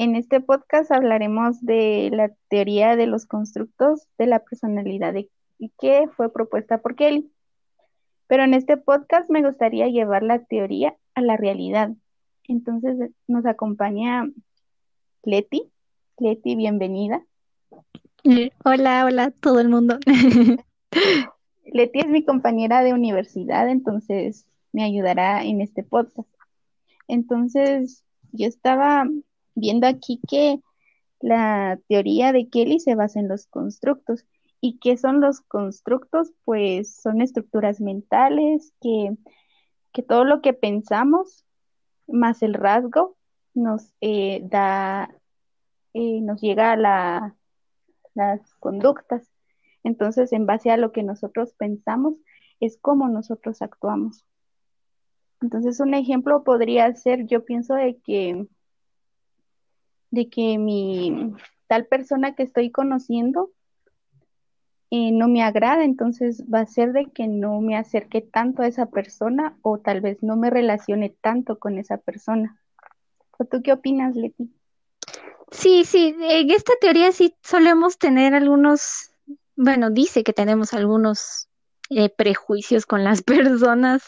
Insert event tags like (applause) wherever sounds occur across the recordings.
En este podcast hablaremos de la teoría de los constructos de la personalidad de, que fue propuesta por Kelly. Pero en este podcast me gustaría llevar la teoría a la realidad. Entonces nos acompaña Leti. Leti, bienvenida. Hola, hola, todo el mundo. (laughs) Leti es mi compañera de universidad, entonces me ayudará en este podcast. Entonces, yo estaba viendo aquí que la teoría de Kelly se basa en los constructos. ¿Y qué son los constructos? Pues son estructuras mentales que, que todo lo que pensamos más el rasgo nos eh, da, eh, nos llega a la, las conductas. Entonces, en base a lo que nosotros pensamos, es como nosotros actuamos. Entonces, un ejemplo podría ser, yo pienso de que, de que mi tal persona que estoy conociendo eh, no me agrada, entonces va a ser de que no me acerque tanto a esa persona o tal vez no me relacione tanto con esa persona. ¿O tú qué opinas, Leti? Sí, sí, en esta teoría sí solemos tener algunos, bueno, dice que tenemos algunos eh, prejuicios con las (laughs) personas.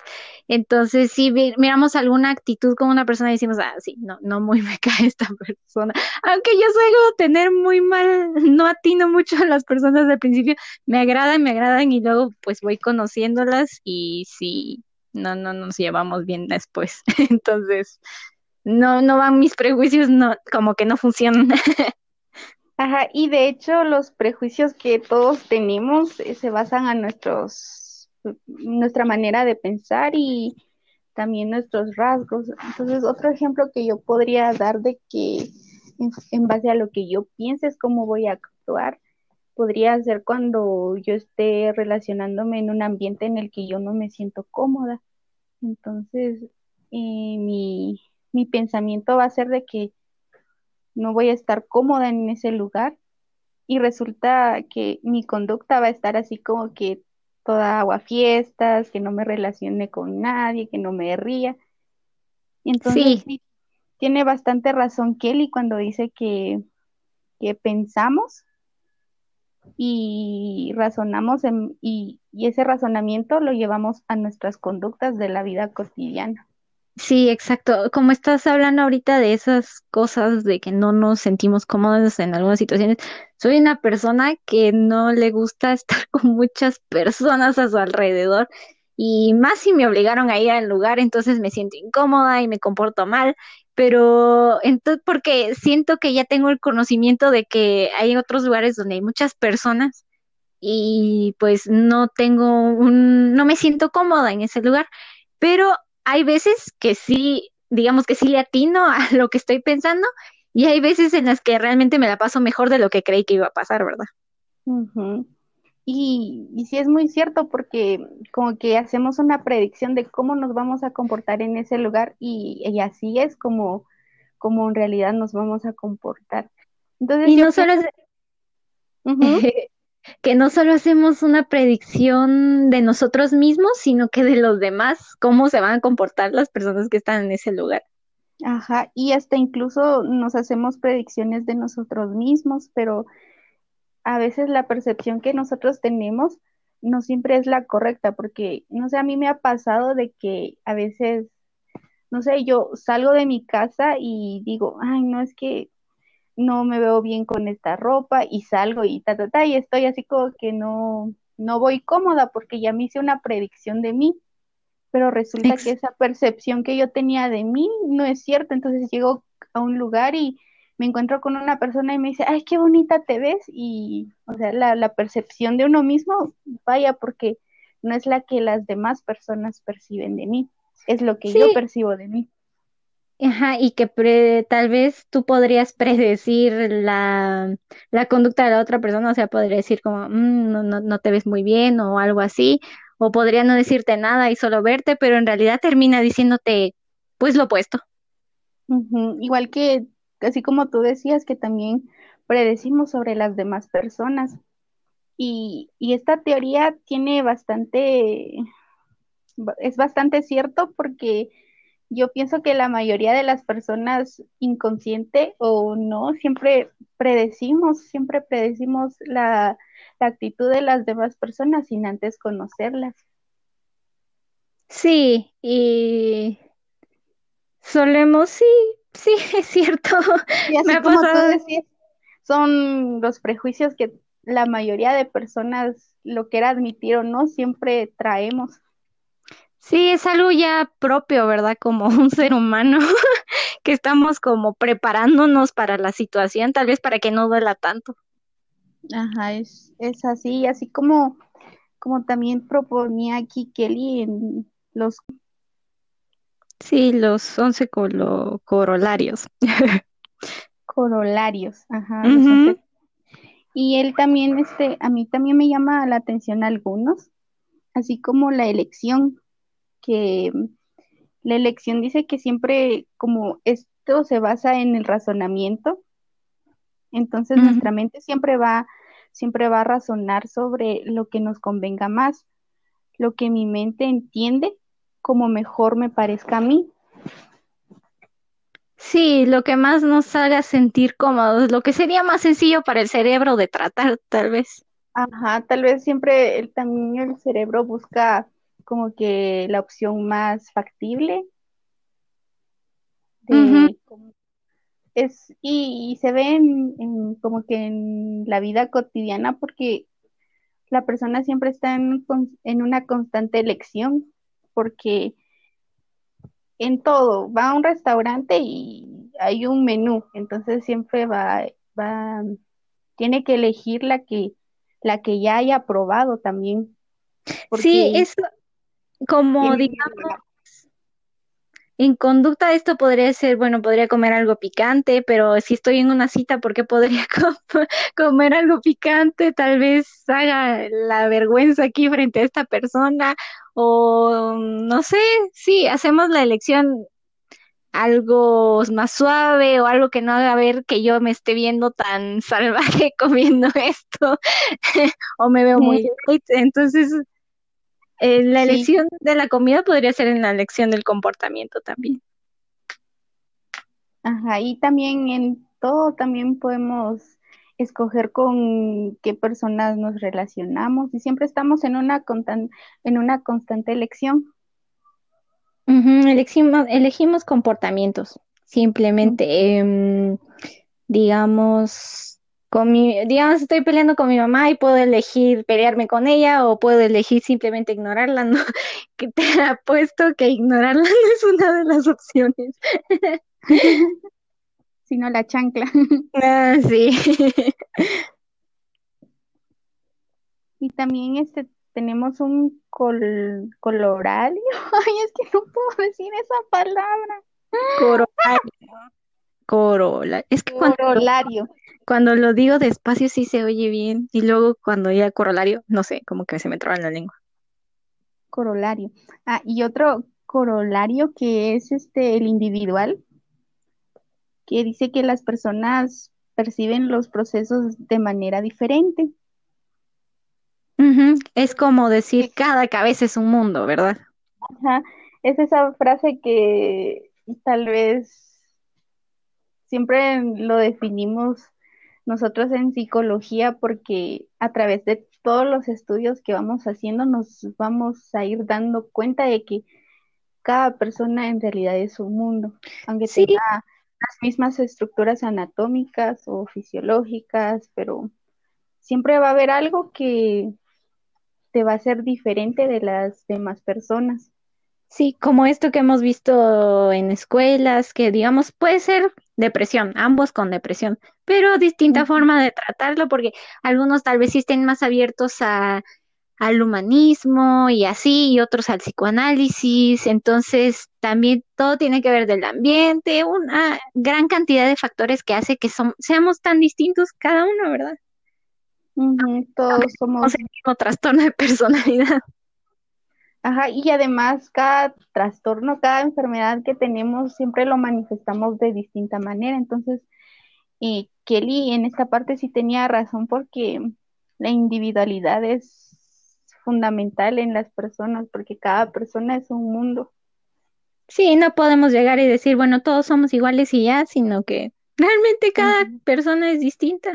Entonces, si miramos alguna actitud con una persona decimos, ah, sí, no, no muy me (laughs) cae esta persona. Aunque yo suelo tener muy mal, (laughs) no atino mucho a las personas al principio, me agradan, me agradan y luego pues voy conociéndolas y sí, no, no nos llevamos bien después. Entonces, no, no van mis prejuicios, no, como que no funcionan. Ajá, y de hecho los prejuicios que todos tenemos eh, se basan a nuestros, nuestra manera de pensar y también nuestros rasgos. Entonces, otro ejemplo que yo podría dar de que en, base a lo que yo piense es cómo voy a actuar, podría ser cuando yo esté relacionándome en un ambiente en el que yo no me siento cómoda. Entonces, eh, mi, mi pensamiento va a ser de que no voy a estar cómoda en ese lugar y resulta que mi conducta va a estar así como que toda agua fiestas, que no me relacione con nadie, que no me ría. Entonces sí. tiene bastante razón Kelly cuando dice que, que pensamos y razonamos y, y ese razonamiento lo llevamos a nuestras conductas de la vida cotidiana. Sí, exacto. Como estás hablando ahorita de esas cosas de que no nos sentimos cómodos en algunas situaciones, soy una persona que no le gusta (laughs) estar con muchas personas a su alrededor y más si me obligaron a ir al lugar, entonces me siento incómoda y me comporto mal, pero entonces porque siento que ya tengo el conocimiento de que hay otros lugares donde hay muchas personas y pues no tengo un, no me siento cómoda en ese lugar, pero hay veces que sí, digamos que sí le atino a lo que estoy pensando y hay veces en las que realmente me la paso mejor de lo que creí que iba a pasar, ¿verdad? y, y sí es muy cierto porque como que hacemos una predicción de cómo nos vamos a comportar en ese lugar y, y así es como, como en realidad nos vamos a comportar. Entonces, y no solo es... (laughs) que no solo hacemos una predicción de nosotros mismos, sino que de los demás, cómo se van a comportar las personas que están en ese lugar. Ajá, y hasta incluso nos hacemos predicciones de nosotros mismos, pero a veces la percepción que nosotros tenemos no siempre es la correcta, porque, no sé, a mí me ha pasado de que a veces, no sé, yo salgo de mi casa y digo, ay, no es que no me veo bien con esta ropa y salgo y ta, ta, ta, y estoy así como que no, no voy cómoda porque ya me hice una predicción de mí, pero resulta que esa percepción que yo tenía de mí no es cierta, entonces llego a un lugar y me encuentro con una persona y me dice, ay, qué bonita te ves, y, o sea, la, la percepción de uno mismo, vaya, porque no es la que las demás personas perciben de mí, es lo que yo percibo de mí. Ajá, y que tal vez tú podrías predecir la, la, conducta de la otra persona, o sea, podría decir como, mm, no, no, no te ves muy bien o algo así, o podría no decirte nada y solo verte, pero en realidad termina diciéndote, pues lo opuesto. Igual que, así como tú decías, que también predecimos sobre las demás personas. Y, y esta teoría tiene bastante, es bastante cierto porque yo pienso que la mayoría de las personas inconsciente o no, siempre predecimos, siempre predecimos la, la actitud de las demás personas sin antes conocerlas. Sí, y solemos, sí, sí, (laughs) es cierto. Y así Me ha como tú pasado. decías, son los prejuicios que la mayoría de personas, lo que era admitir o no, siempre traemos. Sí, es algo ya propio, ¿verdad? Como (laughs) un ser humano, (laughs) que estamos como preparándonos para la situación, tal vez para que no duela tanto. Ajá, es, es así, así como, como también proponía aquí Kelly en los Sí, los once colo- corolarios. (laughs) corolarios, ajá, once. Y él también, este, a mí también me llama la atención algunos, así como la elección, que la elección dice que siempre como esto se basa en el razonamiento, entonces nuestra mente siempre va, siempre va a razonar sobre lo que nos convenga más, lo que mi mente entiende como mejor me parezca a mí. Sí, lo que más nos haga sentir cómodos, lo que sería más sencillo para el cerebro de tratar, tal vez. Ajá, tal vez siempre el, también el cerebro busca como que la opción más factible es y, y se ve en, en como que en la vida cotidiana porque la persona siempre está en, en una constante elección porque en todo va a un restaurante y hay un menú, entonces siempre va, va, tiene que elegir la que, la que ya haya probado también, Sí, porque es como, digamos, en conducta esto podría ser, bueno, podría comer algo picante, pero si estoy en una cita, ¿por qué podría (laughs) com- comer algo picante? Tal vez haga la vergüenza aquí frente a esta persona, o no sé, sí, hacemos la elección algo más suave o algo que no haga ver que yo me esté viendo tan (laughs) salvaje comiendo esto (laughs) o me veo muy. Entonces, eh, la Sí, elección de la comida podría ser en la elección del comportamiento también. ajá, y también en todo también podemos escoger con qué personas nos relacionamos y siempre estamos en una en una constante elección. Ujú, elegimos, elegimos comportamientos, simplemente, em, digamos, con mi, digamos, estoy peleando con mi mamá y puedo elegir pelearme con ella o puedo elegir simplemente ignorarla, ¿no? (laughs) Que te apuesto que ignorarla (laughs) no es una de las opciones. (laughs) Sino la chancla. Ah, sí. Y también este tenemos un col colorario. Ay, es que no puedo decir esa palabra. Corola, corola. Es que cuando, Corolario. Cuando lo digo despacio sí se oye bien y luego cuando ya corolario, no sé, como que se me traba en la lengua. Corolario. Ah, y otro corolario que es este el individual, que dice que las personas perciben los procesos de manera diferente. Es como decir, cada cabeza es un mundo, ¿verdad? Ajá. Es esa frase que tal vez siempre lo definimos nosotros en psicología porque a través de todos los estudios que vamos haciendo nos vamos a ir dando cuenta de que cada persona en realidad es un mundo, aunque Sí, tenga las mismas estructuras anatómicas o fisiológicas, pero siempre va a haber algo que te va a ser diferente de las demás personas. sí, como esto que hemos visto en escuelas, que digamos puede ser depresión, ambos con depresión, pero distinta forma de tratarlo, porque algunos tal vez sí estén más abiertos a, al humanismo y así, y otros al psicoanálisis, entonces también todo tiene que ver del ambiente, una gran cantidad de factores que hace que seamos tan distintos cada uno, ¿verdad? Todos somos el mismo trastorno de personalidad. Ajá, y además cada trastorno, cada enfermedad que tenemos, siempre lo manifestamos de distinta manera. Entonces, eh, Kelly en esta parte sí tenía razón porque la individualidad es fundamental en las personas, porque cada persona es un mundo. Sí, no podemos llegar y decir, bueno, todos somos iguales y ya, sino que (laughs) realmente cada persona es distinta.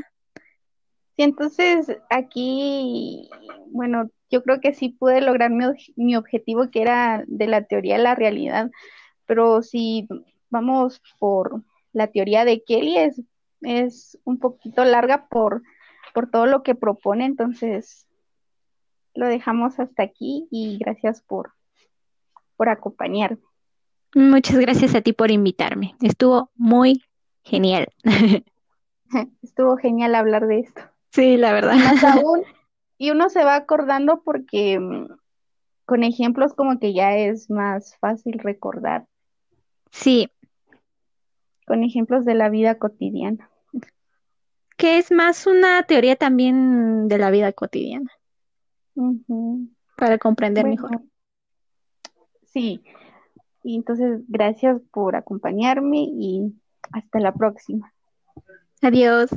Sí, entonces aquí, bueno, yo creo que sí pude lograr mi, objetivo que era de la teoría a la realidad, pero si vamos por la teoría de Kelly es, es un poquito larga por, por todo lo que propone, entonces lo dejamos hasta aquí y gracias por, por acompañarme. Muchas gracias a ti por invitarme. Estuvo muy genial. (laughs) Estuvo genial hablar de esto. Sí, la verdad. Más aún, y uno se va acordando porque mm, con ejemplos como que ya es más fácil recordar, Sí, con ejemplos de la vida cotidiana. que es más una teoría también de la vida cotidiana, para comprender mejor. Sí, y entonces gracias por acompañarme y hasta la próxima. Adiós.